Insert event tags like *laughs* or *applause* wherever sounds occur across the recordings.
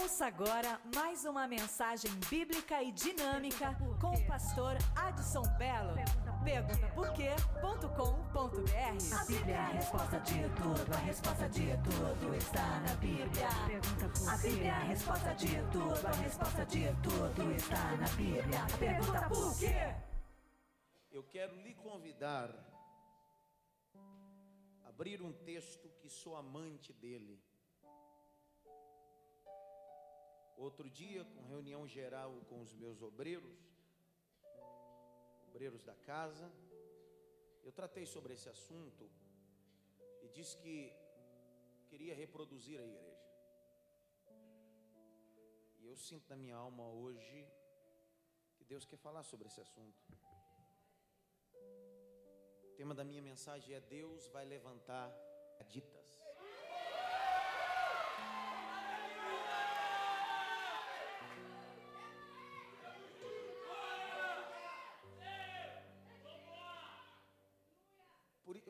Ouça agora mais uma mensagem bíblica e dinâmica com o pastor Adson Belo. Pergunta por quê.com.br A Bíblia é a resposta de tudo, a resposta de tudo está na Bíblia. A Bíblia é a resposta de tudo, a resposta de tudo está na Bíblia. Pergunta por quê? Eu quero lhe convidar a abrir um texto que sou amante dele. Outro dia, com reunião geral com os meus obreiros, obreiros da casa, eu tratei sobre esse assunto e disse que queria reproduzir a igreja. E eu sinto na minha alma hoje que Deus quer falar sobre esse assunto. O tema da minha mensagem é Deus vai levantar ditas. Por,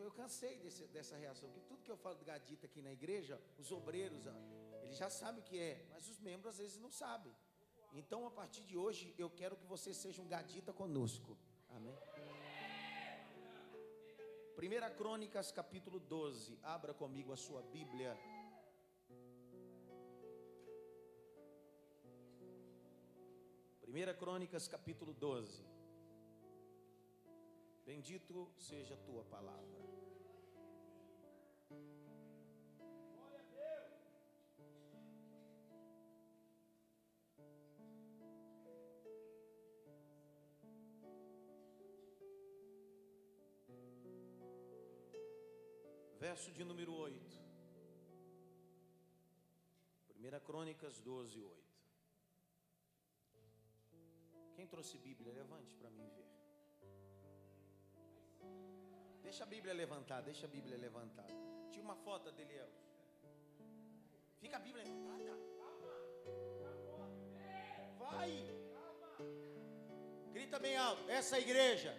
eu cansei desse, dessa reação, porque tudo que eu falo de gadita aqui na igreja, os obreiros, ah, eles já sabem o que é, mas os membros às vezes não sabem. Então, a partir de hoje, eu quero que você seja um gadita conosco. Amém? 1 Crônicas, capítulo 12. Abra comigo a sua Bíblia. Primeira Crônicas, capítulo 12. Bendito seja a tua palavra. Verso de número 8. 1 Crônicas 12, 8. Quem trouxe Bíblia, levante para mim ver. Deixa a Bíblia levantada, deixa a Bíblia levantada. Tira uma foto dele, Elcio. Fica a Bíblia levantada. Vai. Grita bem alto. Essa igreja,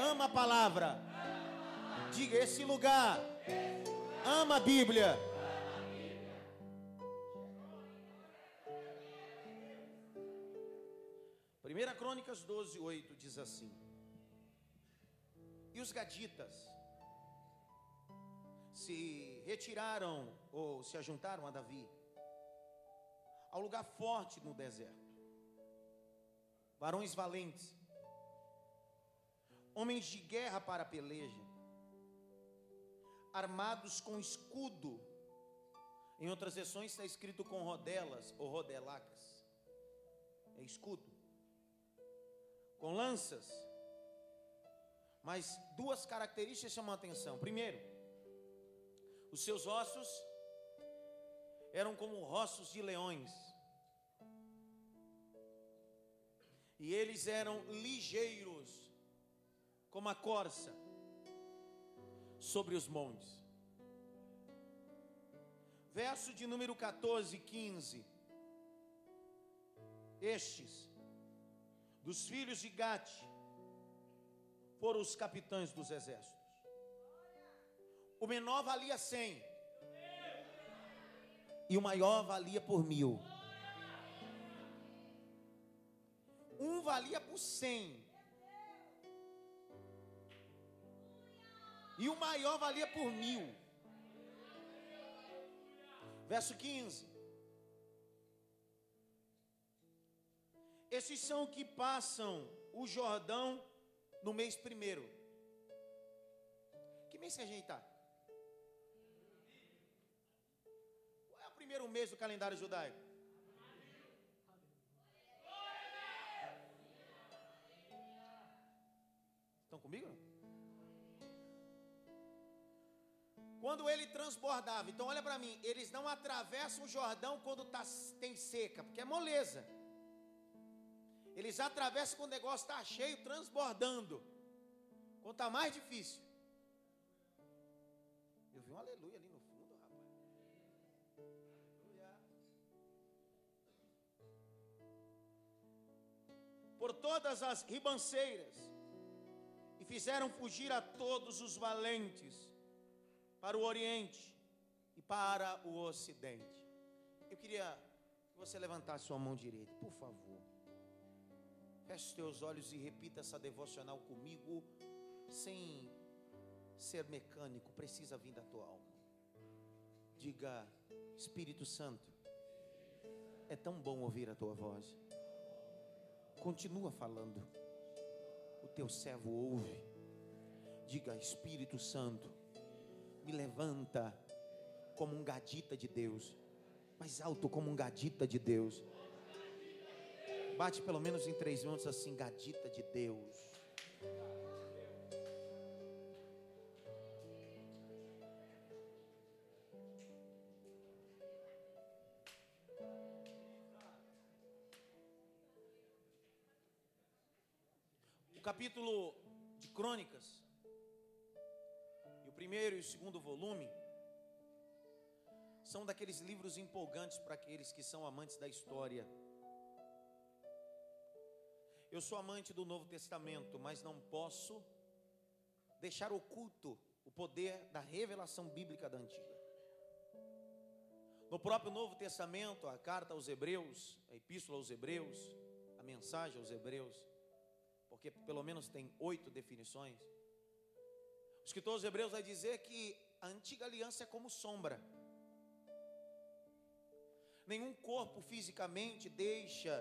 ama a palavra. Diga esse lugar. Ama a Bíblia. Primeira Crônicas 12, 8 diz assim. E os gaditas se retiraram ou se ajuntaram a Davi ao lugar forte no deserto. Varões valentes, homens de guerra para a peleja, armados com escudo. Em outras versões está escrito com rodelas ou rodelacas. É escudo. Com lanças. Mas duas características chamam a atenção. Primeiro, os seus ossos eram como ossos de leões. E eles eram ligeiros, como a corça sobre os montes. Verso de número 14 e 15. Estes, dos filhos de Gate, foram os capitães dos exércitos. O menor valia cem. E o maior valia por mil. Um valia por cem. E o maior valia por mil. Verso 15. Esses são que passam o Jordão no mês primeiro. Que mês que a gente está? Qual é o primeiro mês do calendário judaico? Estão comigo? Quando ele transbordava, então olha para mim, eles não atravessam o Jordão quando tá, tem seca, porque é moleza. Eles atravessam quando o negócio está cheio, transbordando. Quando está mais difícil. Eu vi um aleluia ali no fundo, rapaz. Aleluia. Por todas as ribanceiras. E fizeram fugir a todos os valentes para o Oriente e para o Ocidente. Eu queria Você levantar a sua mão direita, por favor. Feche os teus olhos e repita essa devocional comigo, sem ser mecânico, precisa vir da tua alma. Diga, Espírito Santo, é tão bom ouvir a tua voz. Continua falando. O teu servo ouve. Diga, Espírito Santo, me levanta como um gadita de Deus, mais alto como um gadita de Deus. Bate pelo menos em três minutos assim, gadita de Deus. O capítulo de Crônicas, primeiro e o segundo volume, são daqueles livros empolgantes para aqueles que são amantes da história. Eu sou amante do Novo Testamento, mas não posso deixar oculto o poder da revelação bíblica da Antiga. No próprio Novo Testamento, a carta aos Hebreus, a epístola aos Hebreus, a mensagem aos Hebreus, porque pelo menos tem oito definições. Escritor aos Hebreus vai dizer que a antiga aliança é como sombra. Nenhum corpo fisicamente deixa,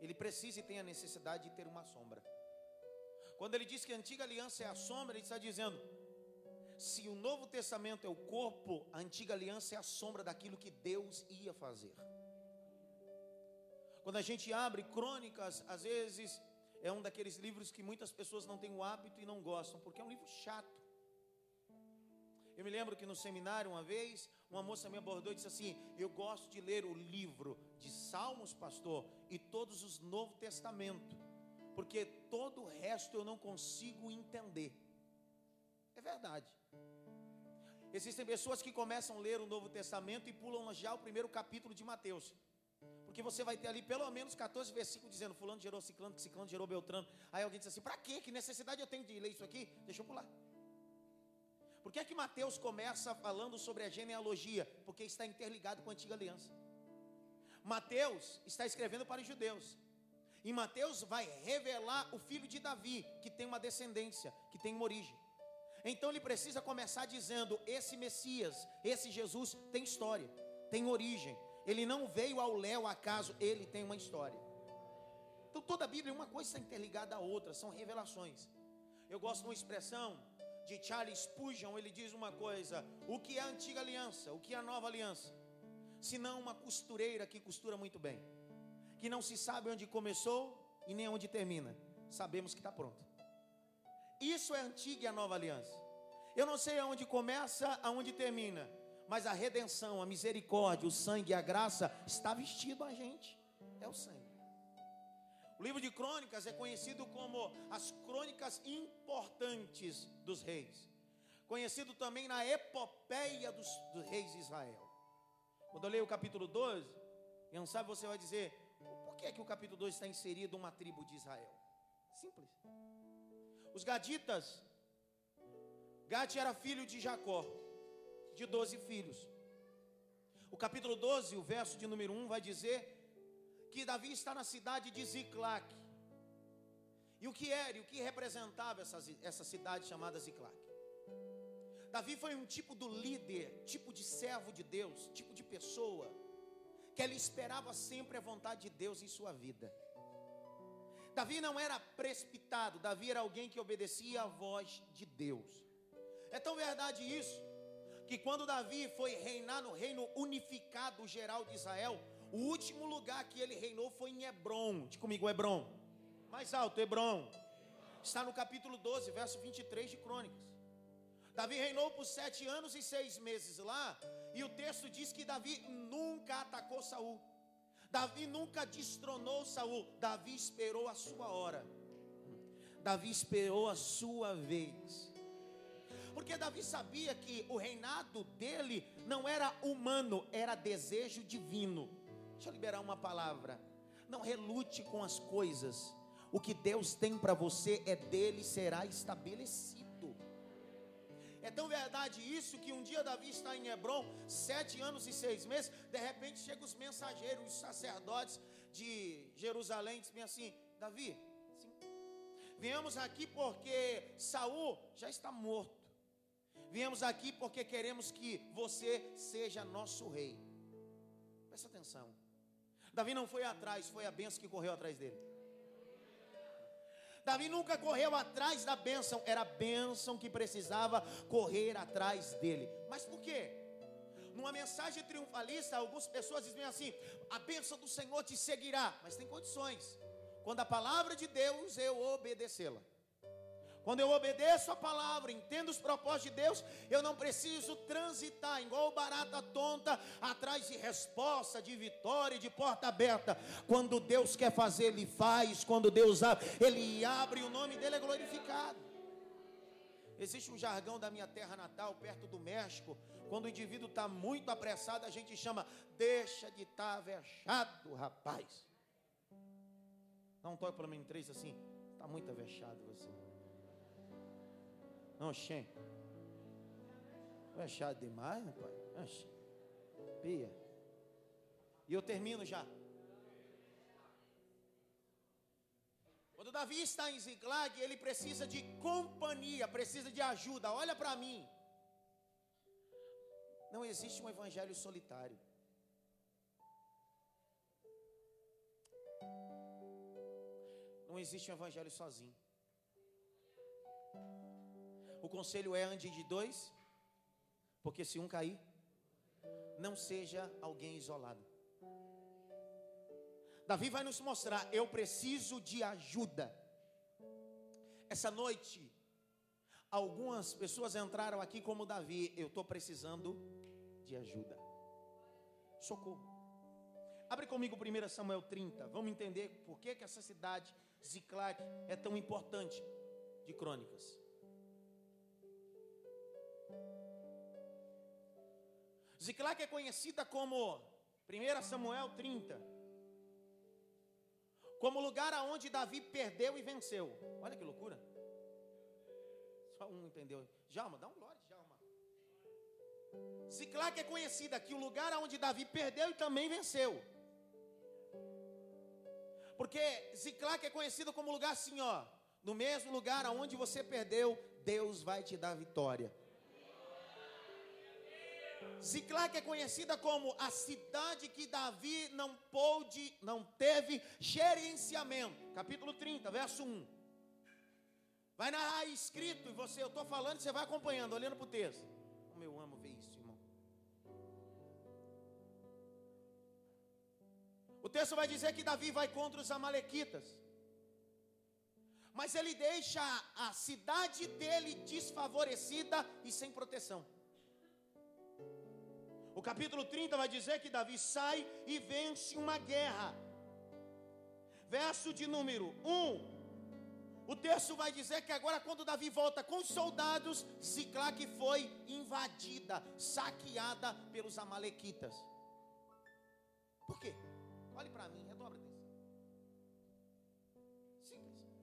ele precisa e tem a necessidade de ter uma sombra. Quando ele diz que a antiga aliança é a sombra, ele está dizendo: se o Novo Testamento é o corpo, a antiga aliança é a sombra daquilo que Deus ia fazer. Quando a gente abre crônicas, às vezes é um daqueles livros que muitas pessoas não têm o hábito e não gostam, porque é um livro chato. Eu me lembro que no seminário, uma vez, uma moça me abordou e disse assim: Eu gosto de ler o livro de Salmos, pastor, e todos os Novo Testamento, porque todo o resto eu não consigo entender. É verdade. Existem pessoas que começam a ler o Novo Testamento e pulam já o primeiro capítulo de Mateus. Porque você vai ter ali pelo menos 14 versículos dizendo: Fulano gerou Ciclano, que Ciclano gerou Beltrano. Aí alguém diz assim: Para quê? Que necessidade eu tenho de ler isso aqui? Deixa eu pular. Por que é que Mateus começa falando sobre a genealogia? Porque está interligado com a antiga aliança. Mateus está escrevendo para os judeus. E Mateus vai revelar o filho de Davi, que tem uma descendência, que tem uma origem. Então ele precisa começar dizendo: esse Messias, esse Jesus tem história, tem origem, ele não veio ao léu acaso, ele tem uma história. Então toda a Bíblia, uma coisa interligada à outra, são revelações. Eu gosto de uma expressão de Charles Spurgeon, ele diz uma coisa: o que é a antiga aliança, o que é a nova aliança? Se não uma costureira que costura muito bem, que não se sabe onde começou e nem onde termina, sabemos que está pronto. Isso é a antiga e a nova aliança. Eu não sei aonde começa, aonde termina, mas a redenção, a misericórdia, o sangue a graça está vestido a gente. É o sangue. O livro de crônicas é conhecido como as crônicas importantes dos reis. Conhecido também na epopeia dos, dos reis de Israel. Quando eu leio o capítulo 12, e não sabe, você vai dizer, por que, é que o capítulo 12 está inserido uma tribo de Israel? Simples. Os gaditas, Gade era filho de Jacó de doze filhos. O capítulo 12, o verso de número 1 vai dizer que Davi está na cidade de Ziclac. E o que era e o que representava essa, essa cidade chamada Ziclac? Davi foi um tipo do líder, tipo de servo de Deus, tipo de pessoa, que ele esperava sempre a vontade de Deus em sua vida. Davi não era precipitado, Davi era alguém que obedecia à voz de Deus. É tão verdade isso, que quando Davi foi reinar no reino unificado geral de Israel, o último lugar que ele reinou foi em Hebron. Diz comigo, Hebron. Mais alto, Hebron. Está no capítulo 12, verso 23 de Crônicas. Davi reinou por sete anos e seis meses lá, e o texto diz que Davi nunca atacou Saul. Davi nunca destronou Saul. Davi esperou a sua hora. Davi esperou a sua vez. Porque Davi sabia que o reinado dele não era humano, era desejo divino. Deixa eu liberar uma palavra. Não relute com as coisas. O que Deus tem para você é dele será estabelecido. É tão verdade isso que um dia Davi está em Hebron, sete anos e seis meses. De repente chegam os mensageiros, os sacerdotes de Jerusalém, dizem assim: Davi, sim, viemos aqui porque Saul já está morto. Viemos aqui porque queremos que você seja nosso rei. Presta atenção. Davi não foi atrás, foi a benção que correu atrás dele. Davi nunca correu atrás da bênção, era a bênção que precisava correr atrás dele. Mas por quê? Numa mensagem triunfalista, algumas pessoas dizem assim: a bênção do Senhor te seguirá, mas tem condições. Quando a palavra de Deus, eu obedecê-la. Quando eu obedeço a palavra, entendo os propósitos de Deus, eu não preciso transitar igual barata tonta atrás de resposta, de vitória, de porta aberta. Quando Deus quer fazer, Ele faz. Quando Deus abre, Ele abre e o nome dele é glorificado. Existe um jargão da minha terra natal, perto do México. Quando o indivíduo está muito apressado, a gente chama, deixa de estar tá vexado, rapaz. Dá um toque pelo menos três assim, está muito avexado você. Oxê. É chato demais, rapaz. Oxê. Pia. E eu termino já. Quando Davi está em Ziklag, ele precisa de companhia, precisa de ajuda. Olha para mim. Não existe um evangelho solitário. Não existe um evangelho sozinho. O conselho é ande de dois, porque se um cair, não seja alguém isolado. Davi vai nos mostrar: eu preciso de ajuda. Essa noite, algumas pessoas entraram aqui como Davi, eu estou precisando de ajuda. Socorro. Abre comigo 1 Samuel 30. Vamos entender por que, que essa cidade, Ziklag, é tão importante de crônicas. Ziklag é conhecida como 1 Samuel 30, como lugar aonde Davi perdeu e venceu. Olha que loucura. Só um entendeu. Jalma, dá um glória, Jalma. Ziklag é conhecida que o lugar aonde Davi perdeu e também venceu. Porque Ziklag é conhecido como lugar assim, ó. No mesmo lugar aonde você perdeu, Deus vai te dar vitória. Ziclac é conhecida como a cidade que Davi não pôde, não teve gerenciamento. Capítulo 30, verso 1. Vai narrar escrito e você, eu estou falando, você vai acompanhando, olhando para o texto. Como eu amo ver isso, irmão. O texto vai dizer que Davi vai contra os amalequitas. Mas ele deixa a cidade dele desfavorecida e sem proteção. O capítulo 30 vai dizer que Davi sai e vence uma guerra. Verso de número 1. O texto vai dizer que agora, quando Davi volta com os soldados, Ziclac foi invadida, saqueada pelos Amalequitas. Por quê? Olhe para mim, redobre atenção. Simples.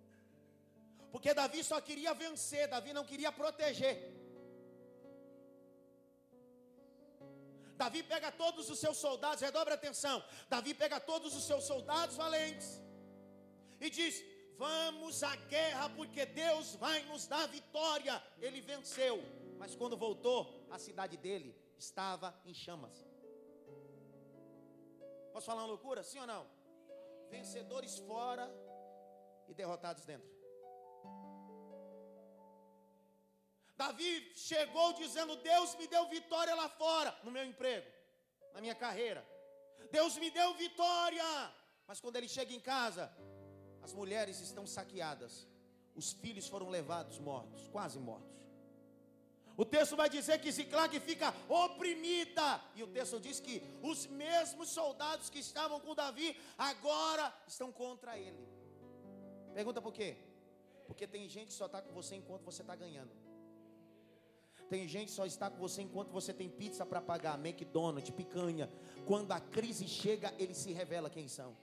Porque Davi só queria vencer, Davi não queria proteger. Davi pega todos os seus soldados, redobre atenção. Davi pega todos os seus soldados valentes e diz: Vamos à guerra, porque Deus vai nos dar vitória. Ele venceu, mas quando voltou, a cidade dele estava em chamas. Posso falar uma loucura? Sim ou não? Vencedores fora e derrotados dentro. Davi chegou dizendo: Deus me deu vitória lá fora, no meu emprego, na minha carreira. Deus me deu vitória. Mas quando ele chega em casa, as mulheres estão saqueadas, os filhos foram levados mortos, quase mortos. O texto vai dizer que Ziclag fica oprimida. E o texto diz que os mesmos soldados que estavam com Davi agora estão contra ele. Pergunta por quê? Porque tem gente que só está com você enquanto você está ganhando. Tem gente que só está com você enquanto você tem pizza para pagar, McDonald's, picanha. Quando a crise chega, ele se revela quem são.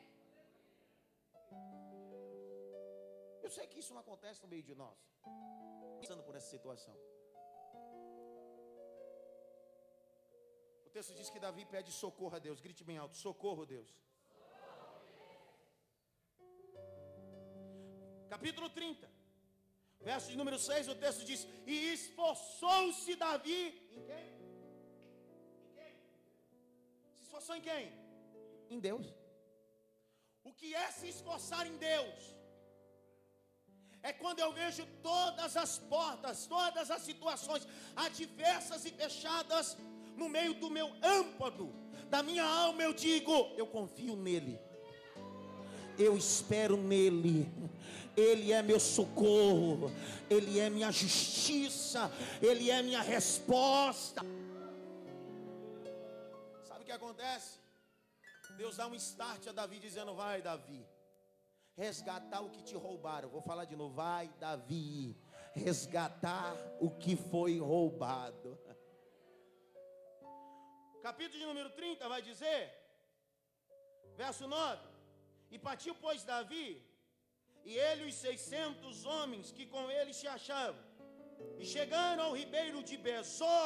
Eu sei que isso não acontece no meio de nós. Passando por essa situação. O texto diz que Davi pede socorro a Deus. Grite bem alto: socorro, Deus. Capítulo 30 verso de número 6, o texto diz: E esforçou-se Davi em quem? Em quem? Se esforçou em quem? Em Deus. O que é se esforçar em Deus? É quando eu vejo todas as portas, todas as situações adversas e fechadas no meio do meu âmpado, da minha alma, eu digo: eu confio nele, eu espero nele. Ele é meu socorro, Ele é minha justiça, Ele é minha resposta. Sabe o que acontece? Deus dá um start a Davi dizendo: Vai, Davi, resgatar o que te roubaram. Vou falar de novo: Vai, Davi, resgatar o que foi roubado. Capítulo de número 30 vai dizer, verso 9: E partiu, pois, Davi e ele os seiscentos homens que com ele se achavam, e chegaram ao ribeiro de Bezó,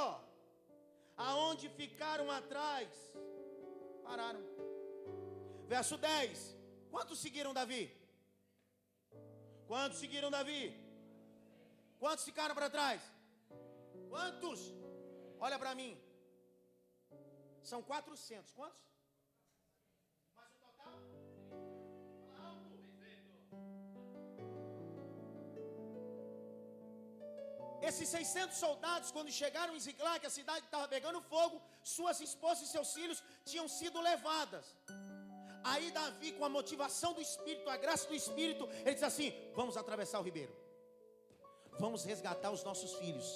aonde ficaram atrás, pararam. Verso 10: Quantos seguiram Davi? Quantos seguiram Davi? Quantos ficaram para trás? Quantos? Olha para mim. São 400. Quantos? Esses 600 soldados, quando chegaram em Ziklag, a cidade estava pegando fogo, suas esposas e seus filhos tinham sido levadas. Aí Davi, com a motivação do Espírito, a graça do Espírito, ele diz assim: Vamos atravessar o ribeiro, vamos resgatar os nossos filhos,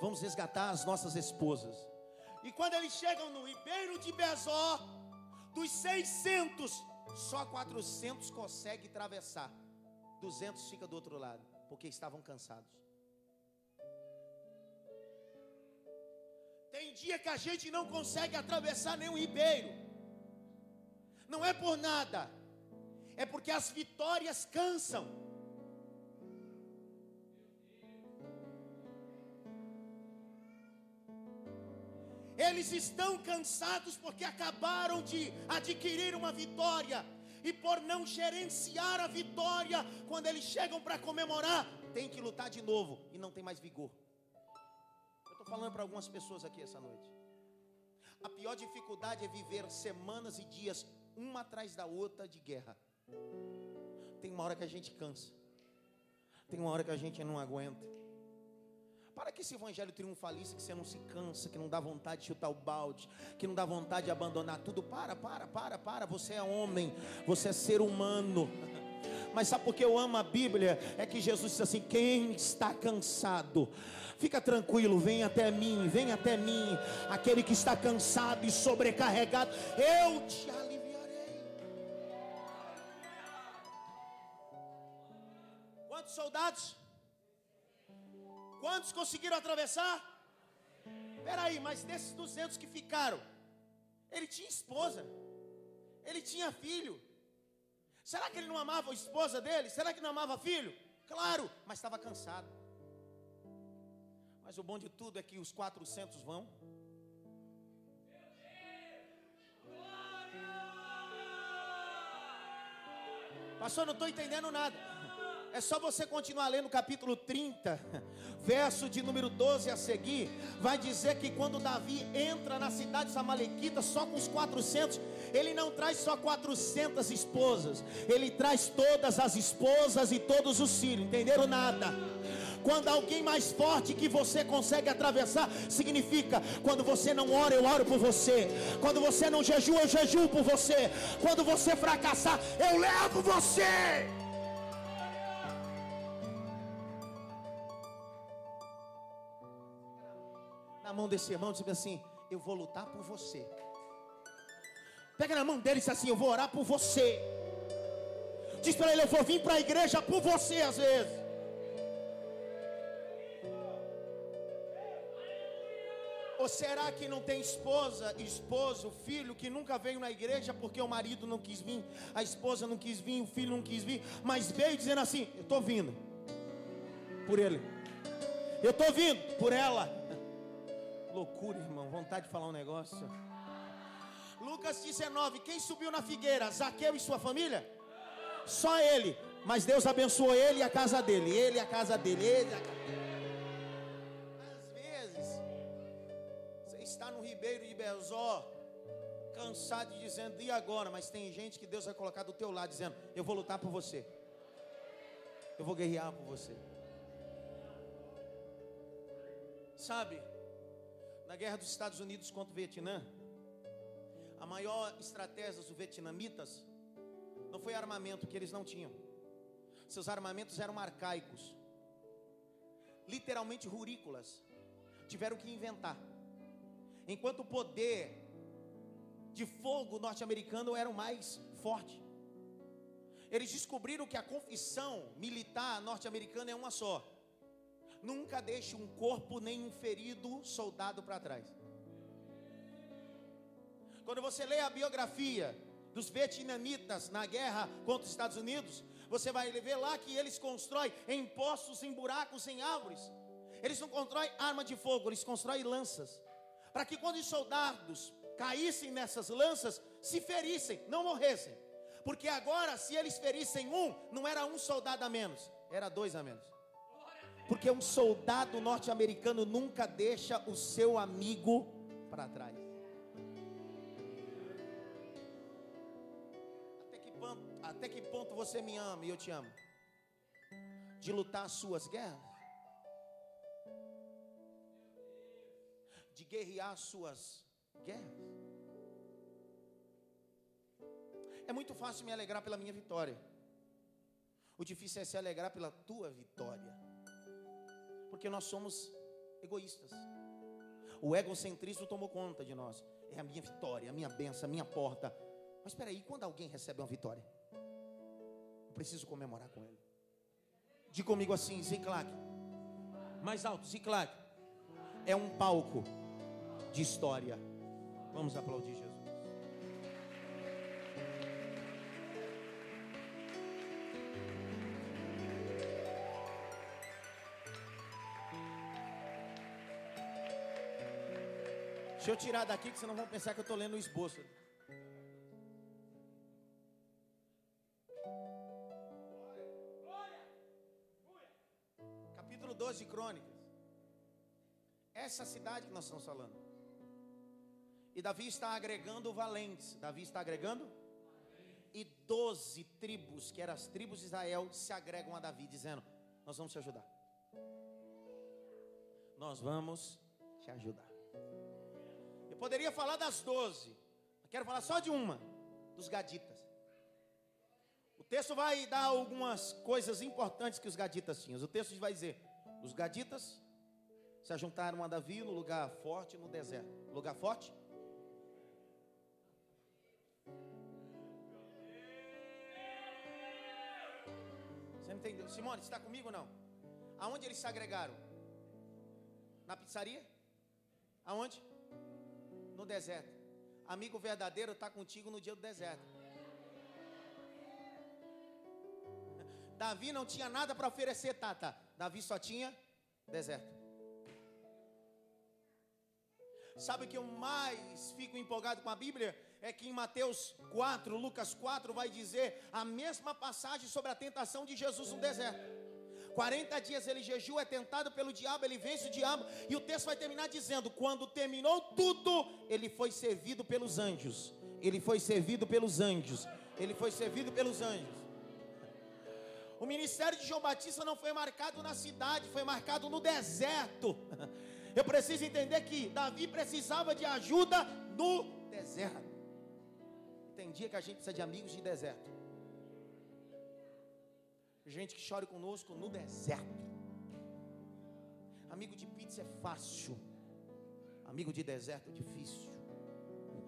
vamos resgatar as nossas esposas. E quando eles chegam no ribeiro de Bezó, dos 600, só 400 conseguem atravessar, 200 fica do outro lado, porque estavam cansados. Tem dia que a gente não consegue atravessar nenhum ribeiro. Não é por nada. É porque as vitórias cansam. Eles estão cansados porque acabaram de adquirir uma vitória. E por não gerenciar a vitória, quando eles chegam para comemorar, tem que lutar de novo e não tem mais vigor estou falando para algumas pessoas aqui essa noite. A pior dificuldade é viver semanas e dias, uma atrás da outra, de guerra. Tem uma hora que a gente cansa, tem uma hora que a gente não aguenta. Para que esse evangelho triunfalista que você não se cansa, que não dá vontade de chutar o balde, que não dá vontade de abandonar tudo. Para, para, para, para. Você é homem, você é ser humano. *laughs* Mas sabe por que eu amo a Bíblia? É que Jesus disse assim: quem está cansado, Fica tranquilo, vem até mim, vem até mim. Aquele que está cansado e sobrecarregado, eu te aliviarei. Quantos soldados? Quantos conseguiram atravessar? Peraí, mas desses 200 que ficaram, ele tinha esposa, ele tinha filho. Será que ele não amava a esposa dele? Será que não amava filho? Claro, mas estava cansado. Mas o bom de tudo é que os 400 vão. Pastor, não estou entendendo nada. É só você continuar lendo o capítulo 30, verso de número 12 a seguir. Vai dizer que quando Davi entra na cidade dos Amalequitas só com os 400, ele não traz só 400 esposas, ele traz todas as esposas e todos os filhos. Entenderam nada? Quando alguém mais forte que você consegue atravessar, significa quando você não ora, eu oro por você. Quando você não jejua, eu jejuo por você. Quando você fracassar, eu levo você. Na mão desse irmão, diz assim: Eu vou lutar por você. Pega na mão dele e diz assim: Eu vou orar por você. Diz para ele: Eu vou vir para a igreja por você às vezes. Ou será que não tem esposa, esposo, filho que nunca veio na igreja porque o marido não quis vir, a esposa não quis vir, o filho não quis vir, mas veio dizendo assim: Eu estou vindo por ele, eu estou vindo por ela. Loucura, irmão. Vontade de falar um negócio. Lucas 19. Quem subiu na figueira? Zaqueu e sua família? Só ele. Mas Deus abençoou ele e a casa dele. Ele e a casa dele. Ele a casa dele. Às vezes, você está no Ribeiro de Bezó, cansado de dizendo, e agora? Mas tem gente que Deus vai colocar do teu lado, dizendo, eu vou lutar por você. Eu vou guerrear por você. Sabe, na guerra dos Estados Unidos contra o Vietnã, a maior estratégia dos vietnamitas não foi armamento que eles não tinham. Seus armamentos eram arcaicos, literalmente rurícolas. Tiveram que inventar. Enquanto o poder de fogo norte-americano era o mais forte. Eles descobriram que a confissão militar norte-americana é uma só. Nunca deixe um corpo nem um ferido soldado para trás. Quando você lê a biografia dos vietnamitas na guerra contra os Estados Unidos, você vai ver lá que eles constroem em poços, em buracos, em árvores. Eles não constroem arma de fogo, eles constroem lanças. Para que quando os soldados caíssem nessas lanças, se ferissem, não morressem. Porque agora, se eles ferissem um, não era um soldado a menos, era dois a menos. Porque um soldado norte-americano nunca deixa o seu amigo para trás. Até que, ponto, até que ponto você me ama e eu te amo? De lutar as suas guerras? De guerrear as suas guerras? É muito fácil me alegrar pela minha vitória. O difícil é se alegrar pela tua vitória. Porque nós somos egoístas. O egocentrismo tomou conta de nós. É a minha vitória, a minha benção, a minha porta. Mas espera aí, quando alguém recebe uma vitória? Eu preciso comemorar com ele. Diga comigo assim, Ziclac. Mais alto, Ziclac. É um palco de história. Vamos aplaudir Jesus. Deixa eu tirar daqui, que senão vão pensar que eu estou lendo o esboço. Capítulo 12 de Crônicas. Essa cidade que nós estamos falando. E Davi está agregando valentes. Davi está agregando? E doze tribos, que eram as tribos de Israel, se agregam a Davi, dizendo: Nós vamos te ajudar. Nós vamos te ajudar. Poderia falar das doze, quero falar só de uma, dos gaditas. O texto vai dar algumas coisas importantes que os gaditas tinham. O texto vai dizer: os gaditas se juntaram a Davi no lugar forte no deserto. Lugar forte? Você entendeu? Simone, está comigo ou não? Aonde eles se agregaram? Na pizzaria? Aonde? No deserto. Amigo verdadeiro está contigo no dia do deserto. Davi não tinha nada para oferecer, Tata. Davi só tinha deserto. Sabe o que eu mais fico empolgado com a Bíblia? É que em Mateus 4, Lucas 4, vai dizer a mesma passagem sobre a tentação de Jesus no deserto. 40 dias ele jejua, é tentado pelo diabo, ele vence o diabo, e o texto vai terminar dizendo: quando terminou tudo, ele foi servido pelos anjos. Ele foi servido pelos anjos. Ele foi servido pelos anjos. O ministério de João Batista não foi marcado na cidade, foi marcado no deserto. *laughs* Eu preciso entender que Davi precisava de ajuda no deserto. Tem dia que a gente precisa de amigos de deserto. Gente que chora conosco no deserto. Amigo de pizza é fácil. Amigo de deserto é difícil.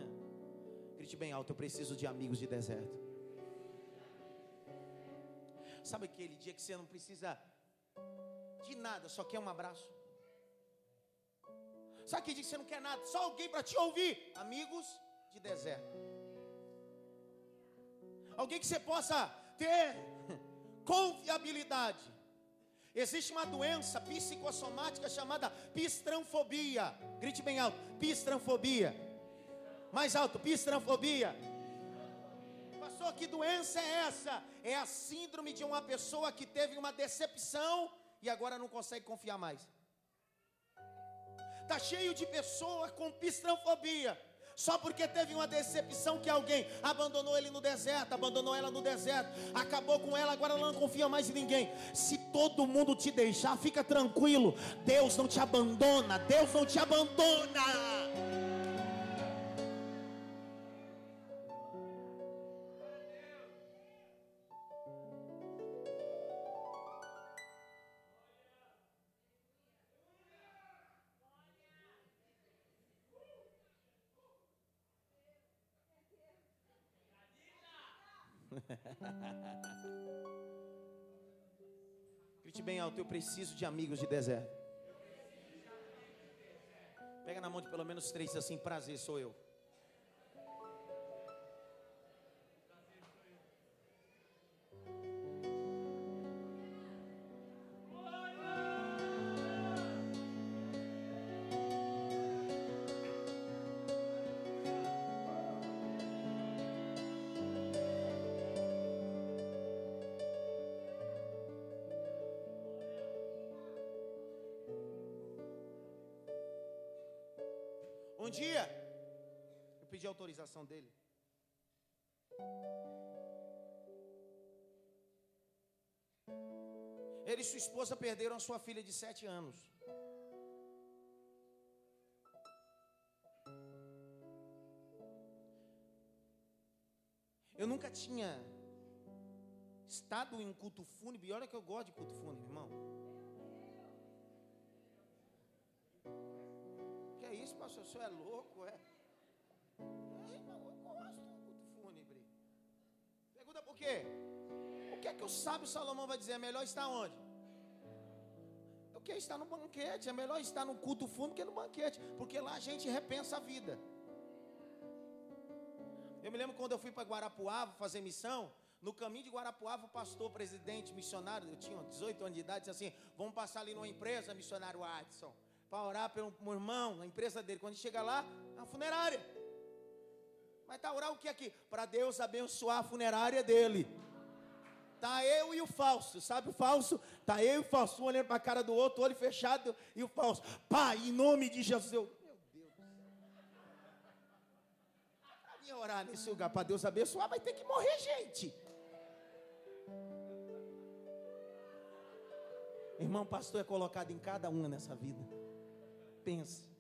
*laughs* Grite bem alto, eu preciso de amigos de deserto. Sabe aquele dia que você não precisa de nada, só quer um abraço? Sabe aquele dia que você não quer nada, só alguém para te ouvir? Amigos de deserto. Alguém que você possa ter confiabilidade. Existe uma doença psicossomática chamada pistranfobia. Grite bem alto: pistranfobia. Mais alto: pistranfobia. Pastor, que doença é essa? É a síndrome de uma pessoa que teve uma decepção e agora não consegue confiar mais. Está cheio de pessoas com pistranfobia só porque teve uma decepção que alguém abandonou ele no deserto, abandonou ela no deserto, acabou com ela, agora ela não confia mais em ninguém. Se todo mundo te deixar, fica tranquilo, Deus não te abandona, Deus não te abandona. Alto, eu preciso de amigos de deserto. Pega na mão de pelo menos três assim, prazer, sou eu. Autorização dele. Ele e sua esposa perderam a sua filha de sete anos. Eu nunca tinha estado em culto fúnebre. E olha que eu gosto de culto fúnebre, irmão. isso, pastor? O senhor é louco, é? É, por quê? O que é que o sábio Salomão vai dizer? É melhor estar onde? O que estar no banquete? É melhor estar no culto fúnebre que no banquete, porque lá a gente repensa a vida. Eu me lembro quando eu fui para Guarapuava fazer missão. No caminho de Guarapuava, o pastor, presidente, missionário, eu tinha 18 anos de idade, disse assim: Vamos passar ali numa empresa, missionário Adson para orar pelo irmão, na empresa dele. Quando chega lá, é a funerária. Mas tá orar o que aqui? Para Deus abençoar a funerária dele. Tá eu e o falso, sabe o falso? Tá eu e o falso, um olhando para a cara do outro, olho fechado, e o falso. Pai, em nome de Jesus. Eu, meu Deus do céu. Para orar nesse lugar para Deus abençoar, vai ter que morrer gente. Irmão, pastor é colocado em cada uma nessa vida pensa.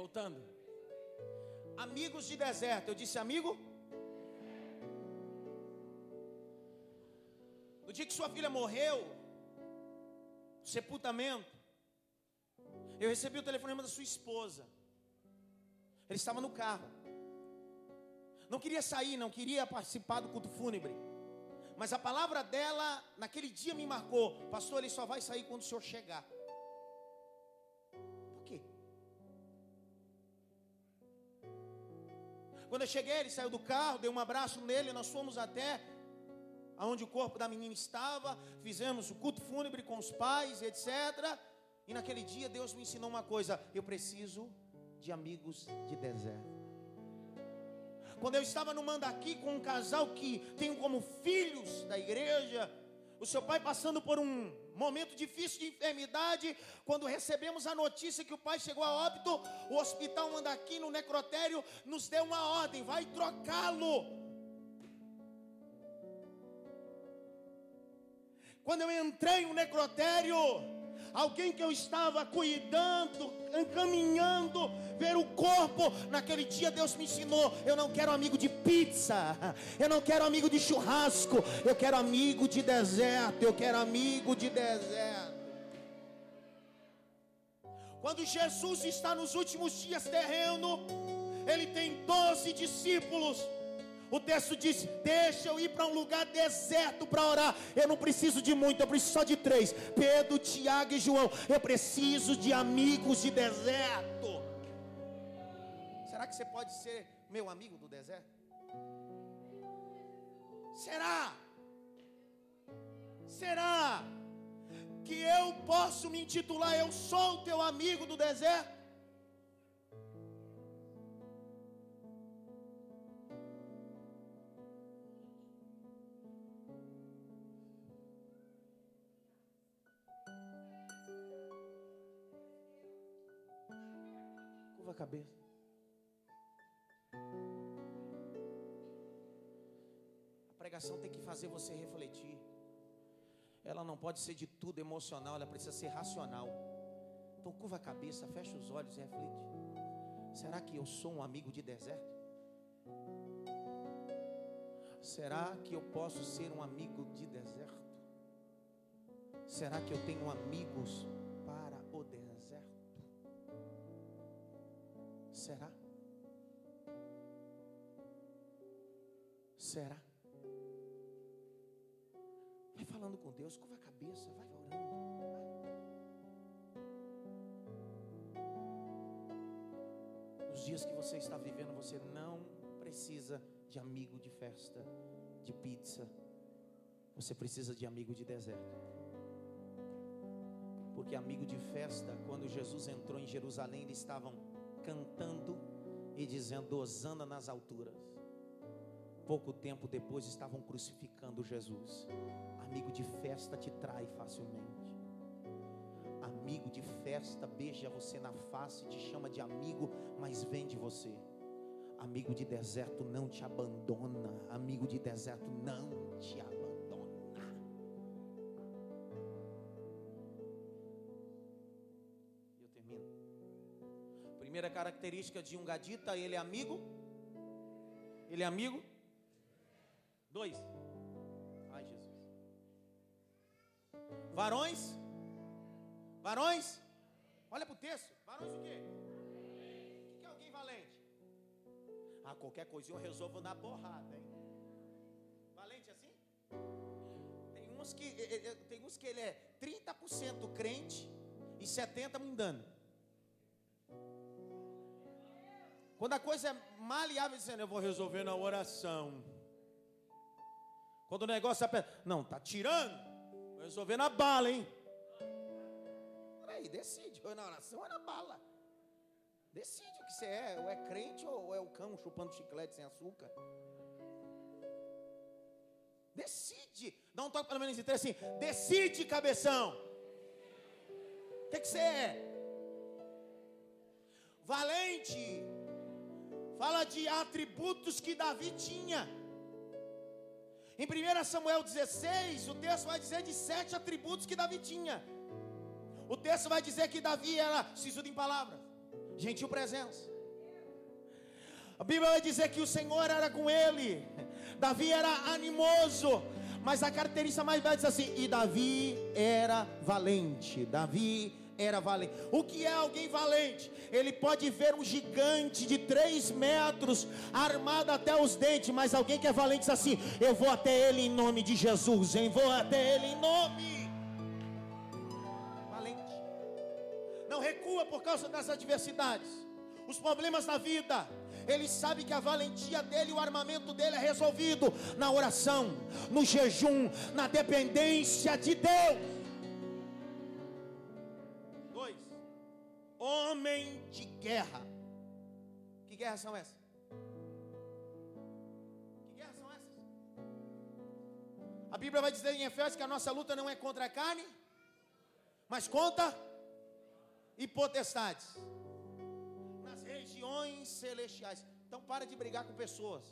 Voltando. Amigos de deserto. Eu disse amigo? No dia que sua filha morreu, sepultamento, eu recebi o telefonema da sua esposa. Ele estava no carro. Não queria sair, não queria participar do culto fúnebre. Mas a palavra dela, naquele dia, me marcou: Pastor, ele só vai sair quando o senhor chegar. Quando eu cheguei, ele saiu do carro, dei um abraço nele, nós fomos até aonde o corpo da menina estava, fizemos o culto fúnebre com os pais, etc. E naquele dia Deus me ensinou uma coisa: eu preciso de amigos de deserto. Quando eu estava no Mandaqui com um casal que tenho como filhos da igreja, o seu pai passando por um momento difícil de enfermidade, quando recebemos a notícia que o pai chegou a óbito, o hospital Mandaqui no necrotério nos deu uma ordem: vai trocá-lo. Quando eu entrei no necrotério, alguém que eu estava cuidando, encaminhando, ver o corpo. Naquele dia Deus me ensinou: eu não quero amigo de pizza, eu não quero amigo de churrasco, eu quero amigo de deserto, eu quero amigo de deserto. Quando Jesus está nos últimos dias terreno, ele tem doze discípulos. O texto diz: Deixa eu ir para um lugar deserto para orar. Eu não preciso de muito, eu preciso só de três: Pedro, Tiago e João. Eu preciso de amigos de deserto. Será que você pode ser meu amigo do deserto? Será? Será que eu posso me intitular Eu sou o teu amigo do deserto? Cabeça. A pregação tem que fazer você refletir. Ela não pode ser de tudo emocional, ela precisa ser racional. Então curva a cabeça, fecha os olhos e reflete. Será que eu sou um amigo de deserto? Será que eu posso ser um amigo de deserto? Será que eu tenho amigos Será? Será? Vai falando com Deus, curva a cabeça, vai orando. Vai. Nos dias que você está vivendo, você não precisa de amigo de festa, de pizza. Você precisa de amigo de deserto. Porque amigo de festa, quando Jesus entrou em Jerusalém, eles estavam cantando e dizendo: Osana nas alturas. Pouco tempo depois estavam crucificando Jesus. Amigo de festa te trai facilmente. Amigo de festa beija você na face, te chama de amigo, mas vende você. Amigo de deserto não te abandona. Amigo de deserto não característica de um gadita, ele é amigo. Ele é amigo. Dois. Ai, Jesus. Varões. Varões. Olha para o texto. Varões o quê? O que é alguém valente? Ah, qualquer coisinha eu resolvo na porrada, hein? Valente assim? Tem uns que, tem uns que ele é 30% crente e 70% mundano. Quando a coisa é maleável, dizendo, eu vou resolver na oração. Quando o negócio aperta, não, tá tirando, vou resolver na bala, hein? Peraí, decide, ou é na oração ou é na bala. Decide o que você é, ou é crente ou é o cão chupando chiclete sem açúcar. Decide, dá um toque pelo menos em três assim, decide cabeção. O que, que você é? Valente, fala de atributos que Davi tinha. Em 1 Samuel 16, o texto vai dizer de sete atributos que Davi tinha. O texto vai dizer que Davi era sisudo em palavras, gentil presença. A Bíblia vai dizer que o Senhor era com ele. Davi era animoso, mas a característica mais bela diz assim: e Davi era valente. Davi era valente. O que é alguém valente? Ele pode ver um gigante de três metros, armado até os dentes, mas alguém que é valente diz assim: Eu vou até ele em nome de Jesus, hein? Vou até ele em nome. Valente. Não recua por causa das adversidades, os problemas da vida. Ele sabe que a valentia dele, o armamento dele é resolvido na oração, no jejum, na dependência de Deus. Homem de guerra. Que guerras são essas? Que guerras são essas? A Bíblia vai dizer em Efésios que a nossa luta não é contra a carne, mas contra e potestades nas regiões celestiais. Então para de brigar com pessoas.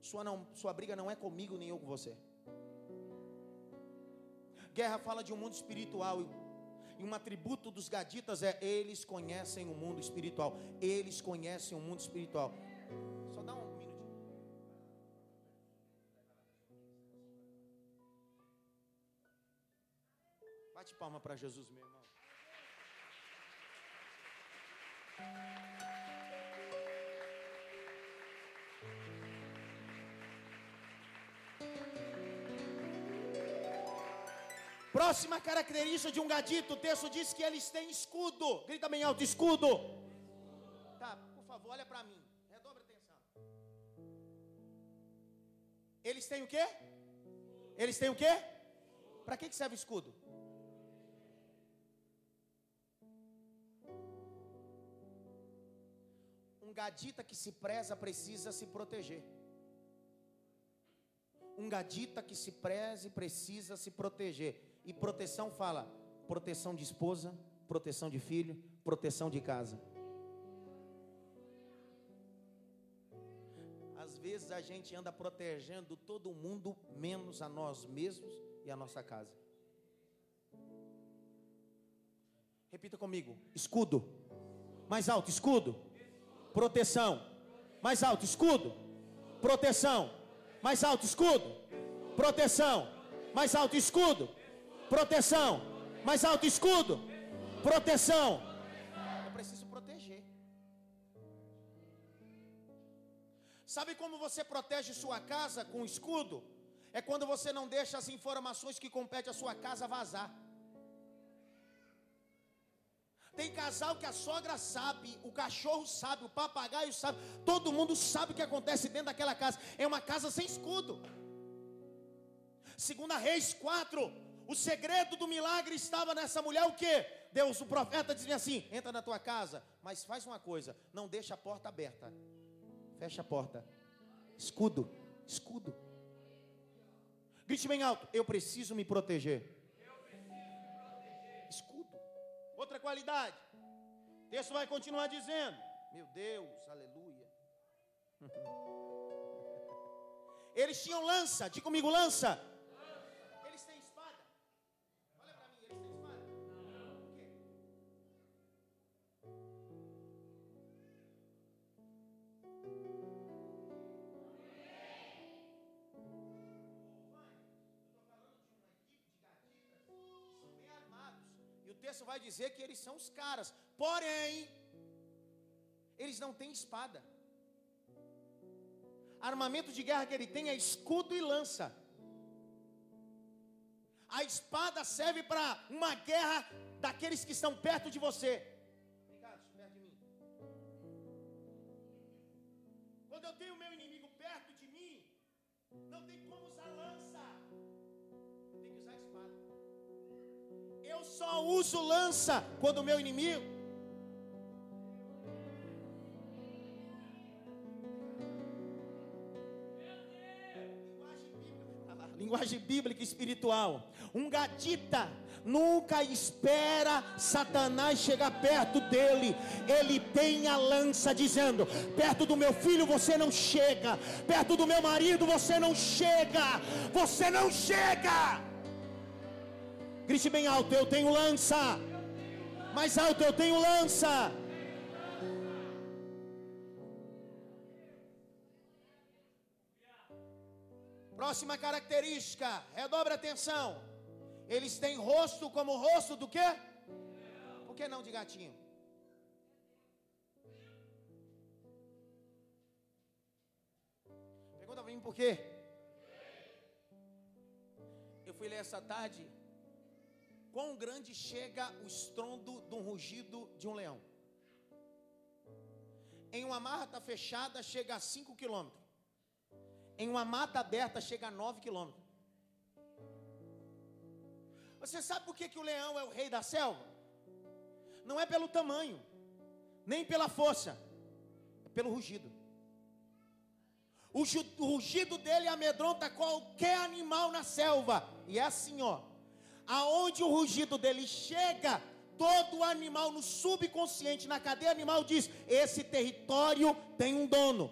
Sua, não, sua briga não é comigo nem eu com você. Guerra fala de um mundo espiritual. E um atributo dos gaditas é eles conhecem o mundo espiritual. Eles conhecem o mundo espiritual. Só dá um minutinho. Bate palma para Jesus, meu irmão. Próxima característica de um gadito, o texto diz que eles têm escudo. Grita bem alto, escudo. Tá, por favor, olha para mim. Redobre atenção. Eles têm o quê? Eles têm o quê? Para que, que serve escudo? Um gadita que se preza precisa se proteger. Um gadita que se preze precisa se proteger. E proteção fala proteção de esposa, proteção de filho, proteção de casa. Às vezes a gente anda protegendo todo mundo, menos a nós mesmos e a nossa casa. Repita comigo: escudo. Mais alto, escudo. Proteção. Mais alto, escudo. Proteção. Mais alto, escudo. Proteção. Mais alto, escudo. Proteção. Mais alto, escudo. Proteção. Eu preciso proteger. Sabe como você protege sua casa com escudo? É quando você não deixa as informações que competem à sua casa vazar. Tem casal que a sogra sabe, o cachorro sabe, o papagaio sabe, todo mundo sabe o que acontece dentro daquela casa. É uma casa sem escudo. Segunda Reis 4, o segredo do milagre estava nessa mulher o quê? Deus, o profeta dizia assim: "Entra na tua casa, mas faz uma coisa, não deixa a porta aberta. Fecha a porta. Escudo, escudo. Grite bem alto, eu preciso me proteger. Outra qualidade. O texto vai continuar dizendo: Meu Deus, aleluia. *laughs* Eles tinham lança, diga comigo, lança. Texto vai dizer que eles são os caras, porém, eles não têm espada. Armamento de guerra que ele tem é escudo e lança. A espada serve para uma guerra daqueles que estão perto de você. Perto de mim. Quando eu tenho meu inimigo perto de mim, não tem Eu só uso lança quando o meu inimigo. Linguagem bíblica espiritual. Um gatita nunca espera Satanás chegar perto dele. Ele tem a lança dizendo: perto do meu filho você não chega, perto do meu marido você não chega, você não chega. Grite bem alto, eu tenho lança. Mais alto, eu tenho lança. Próxima característica, redobre atenção. Eles têm rosto como rosto do quê? Por que não de gatinho? Pergunta para mim por quê? Eu fui ler essa tarde. Quão grande chega o estrondo de um rugido de um leão? Em uma mata fechada chega a 5 quilômetros. Em uma mata aberta chega a 9 quilômetros. Você sabe por que, que o leão é o rei da selva? Não é pelo tamanho, nem pela força, é pelo rugido. O, rugido dele amedronta qualquer animal na selva. E é assim, ó. Aonde o rugido dele chega, todo animal no subconsciente, na cadeia animal, diz: Esse território tem um dono.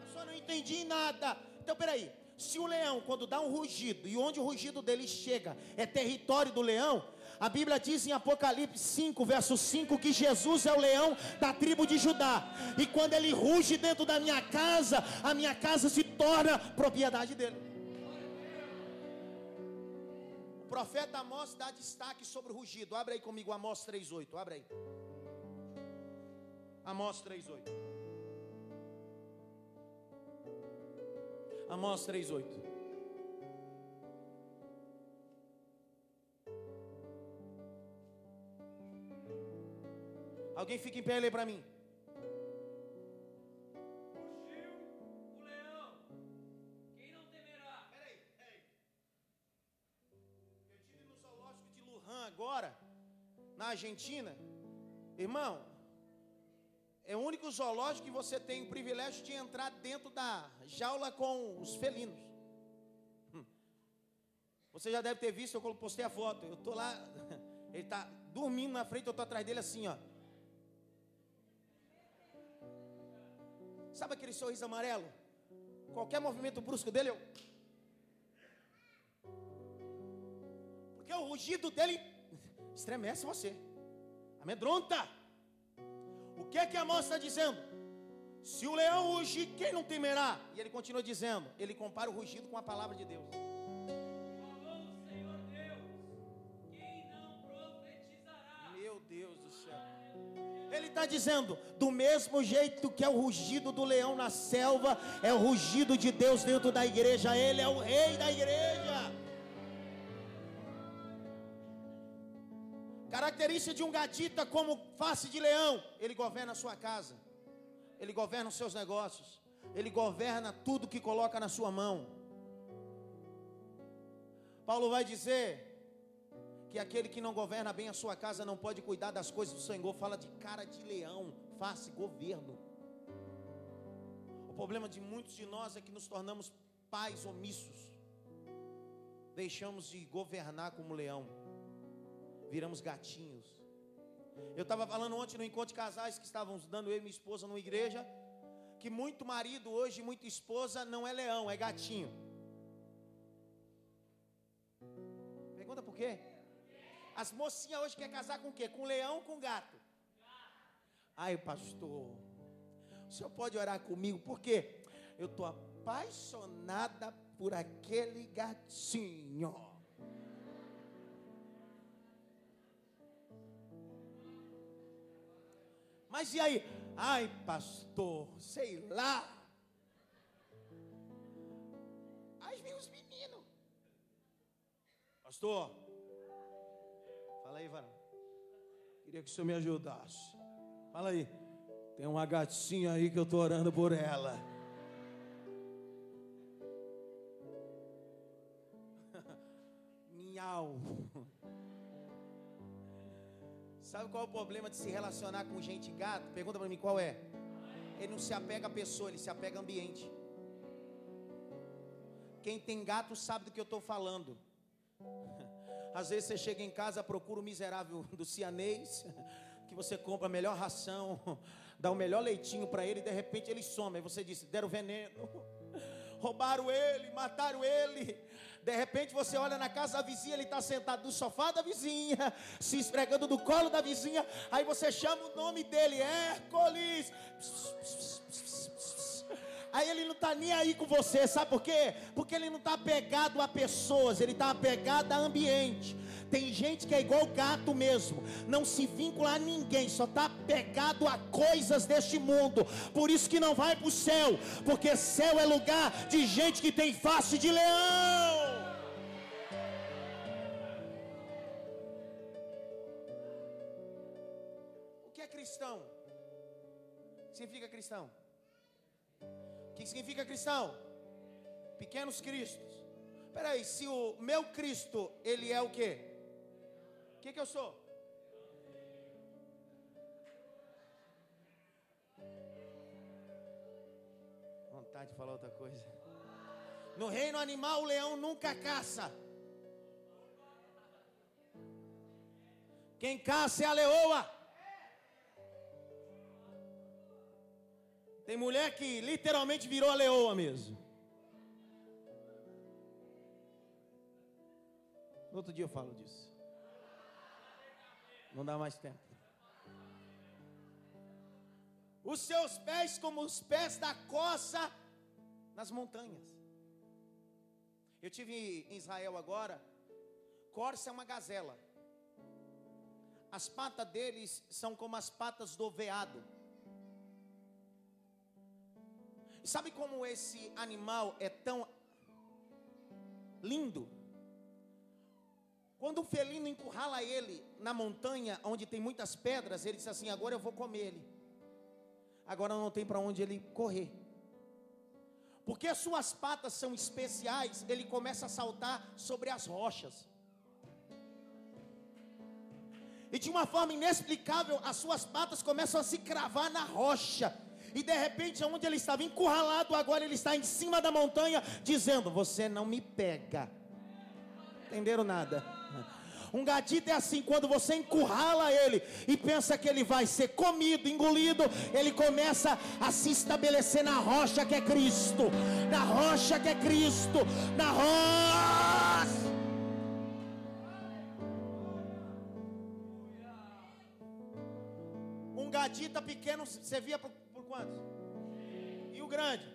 Pastor, não entendi nada. Então, peraí. Se o leão, quando dá um rugido, e onde o rugido dele chega, é território do leão, a Bíblia diz em Apocalipse 5, verso 5, que Jesus é o leão da tribo de Judá. E quando ele ruge dentro da minha casa, a minha casa se torna propriedade dele. O profeta Amós dá destaque sobre o rugido. Abre aí comigo Amós 3,8. Abre aí. Amós 3,8. Amós 3,8. Alguém fica em pé e lê para mim. agora, na Argentina, irmão, é o único zoológico que você tem o privilégio de entrar dentro da jaula com os felinos. Hum. Você já deve ter visto, eu postei a foto. Eu tô lá, *laughs* ele tá dormindo na frente, eu tô atrás dele assim, ó. Sabe aquele sorriso amarelo? Qualquer movimento brusco dele, eu. Porque o rugido dele estremece você, amedronta. O que é que a moça está dizendo? Se o leão rugir, quem não temerá? E ele continua dizendo, ele compara o rugido com a palavra de Deus. Ele está dizendo, do mesmo jeito que é o rugido do leão na selva, é o rugido de Deus dentro da igreja. Ele é o rei da igreja. Característica de um gatita como face de leão, ele governa a sua casa, ele governa os seus negócios, ele governa tudo que coloca na sua mão. Paulo vai dizer que aquele que não governa bem a sua casa não pode cuidar das coisas do Senhor, fala de cara de leão, face governo. O problema de muitos de nós é que nos tornamos pais omissos, deixamos de governar como leão viramos gatinhos. Eu estava falando ontem no encontro de casais que estávamos dando eu e minha esposa numa igreja, que muito marido hoje, muita esposa não é leão, é gatinho. Pergunta por quê? As mocinhas hoje querem casar com o quê? Com leão ou com gato? Ai, pastor, o senhor pode orar comigo? Por quê? Eu estou apaixonada por aquele gatinho. Mas e aí? Ai, pastor, sei lá. Aí vem os meninos. Pastor, fala aí, varão. Queria que o senhor me ajudasse. Fala aí. Tem uma gatinha aí que eu estou orando por ela. *laughs* Miau. Sabe qual é o problema de se relacionar com gente gato? Pergunta para mim qual é. Ele não se apega a pessoa, ele se apega a ambiente. Quem tem gato sabe do que eu estou falando. *laughs* Às vezes você chega em casa, procura o miserável *laughs* do cianês, *laughs* que você compra a melhor ração, *laughs* dá o melhor leitinho para ele, e de repente ele some. Aí você diz: deram veneno, roubaram ele, mataram ele. De repente você olha na casa da vizinha, ele está sentado no sofá da vizinha, se esfregando do colo da vizinha. Aí você chama o nome dele, Hércules. Aí ele não está nem aí com você, sabe por quê? Porque ele não está apegado a pessoas, ele está apegado a ambiente. Tem gente que é igual gato mesmo, não se vincula a ninguém, só está pegado a coisas deste mundo. Por isso que não vai para o céu, porque céu é lugar de gente que tem face de leão. O que é cristão? Significa cristão? O que significa cristão? Pequenos cristos. Peraí, se o meu Cristo, ele é o que? O que, que eu sou? Vontade de falar outra coisa. No reino animal, o leão nunca caça. Quem caça é a leoa. Tem mulher que literalmente virou a leoa mesmo. No outro dia eu falo disso. Não dá mais tempo. Os seus pés como os pés da coça nas montanhas. Eu tive em Israel agora. Corça é uma gazela. As patas deles são como as patas do veado. Sabe como esse animal é tão lindo? Quando o felino encurrala ele na montanha, onde tem muitas pedras, ele diz assim: Agora eu vou comer ele. Agora não tem para onde ele correr. Porque as suas patas são especiais, ele começa a saltar sobre as rochas. E de uma forma inexplicável, as suas patas começam a se cravar na rocha. E de repente, onde ele estava encurralado, agora ele está em cima da montanha, dizendo: Você não me pega. Entenderam nada? Um gatito é assim, quando você encurrala ele e pensa que ele vai ser comido, engolido, ele começa a se estabelecer na rocha que é Cristo, na rocha que é Cristo, na rocha. Um gadita pequeno, você via por, quantos? E o grande?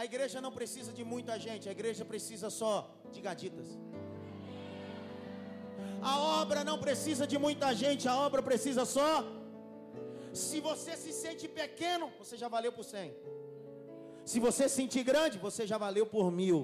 A igreja não precisa de muita gente, a igreja precisa só de gaditas. A obra não precisa de muita gente, a obra precisa só. Se você se sente pequeno, você já valeu por cem. Se você se sentir grande, você já valeu por mil.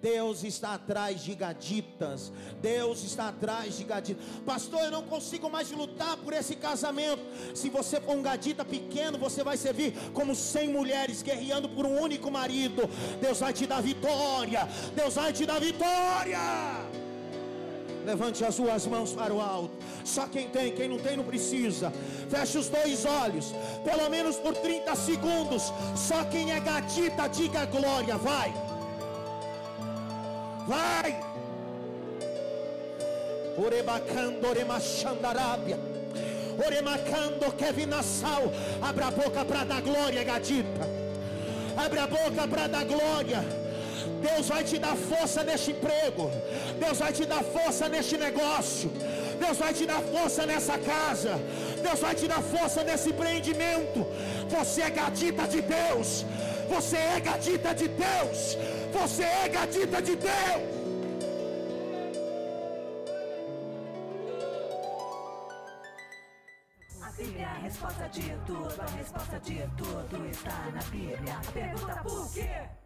Deus está atrás de gaditas. Deus está atrás de gaditas. Pastor, eu não consigo mais lutar por esse casamento. Se você for um gadita pequeno, você vai servir como cem mulheres guerreando por um único marido. Deus vai te dar vitória. Deus vai te dar vitória. Levante as suas mãos para o alto. Só quem tem, quem não tem, não precisa. Feche os dois olhos, pelo menos por 30 segundos. Só quem é gatita, diga glória. Vai, vai. Orebacando, oremachandarábia. Oremacando, Kevin Nassau. Abra a boca para dar glória, gatita. Abre a boca para dar glória. Deus vai te dar força neste emprego. Deus vai te dar força neste negócio. Deus vai te dar força nessa casa. Deus vai te dar força nesse empreendimento. Você é gatita de Deus. Você é gatita de Deus. Você é gatita de Deus. A Bíblia é a resposta de tudo, a resposta de tudo está na Bíblia. Pergunta por quê?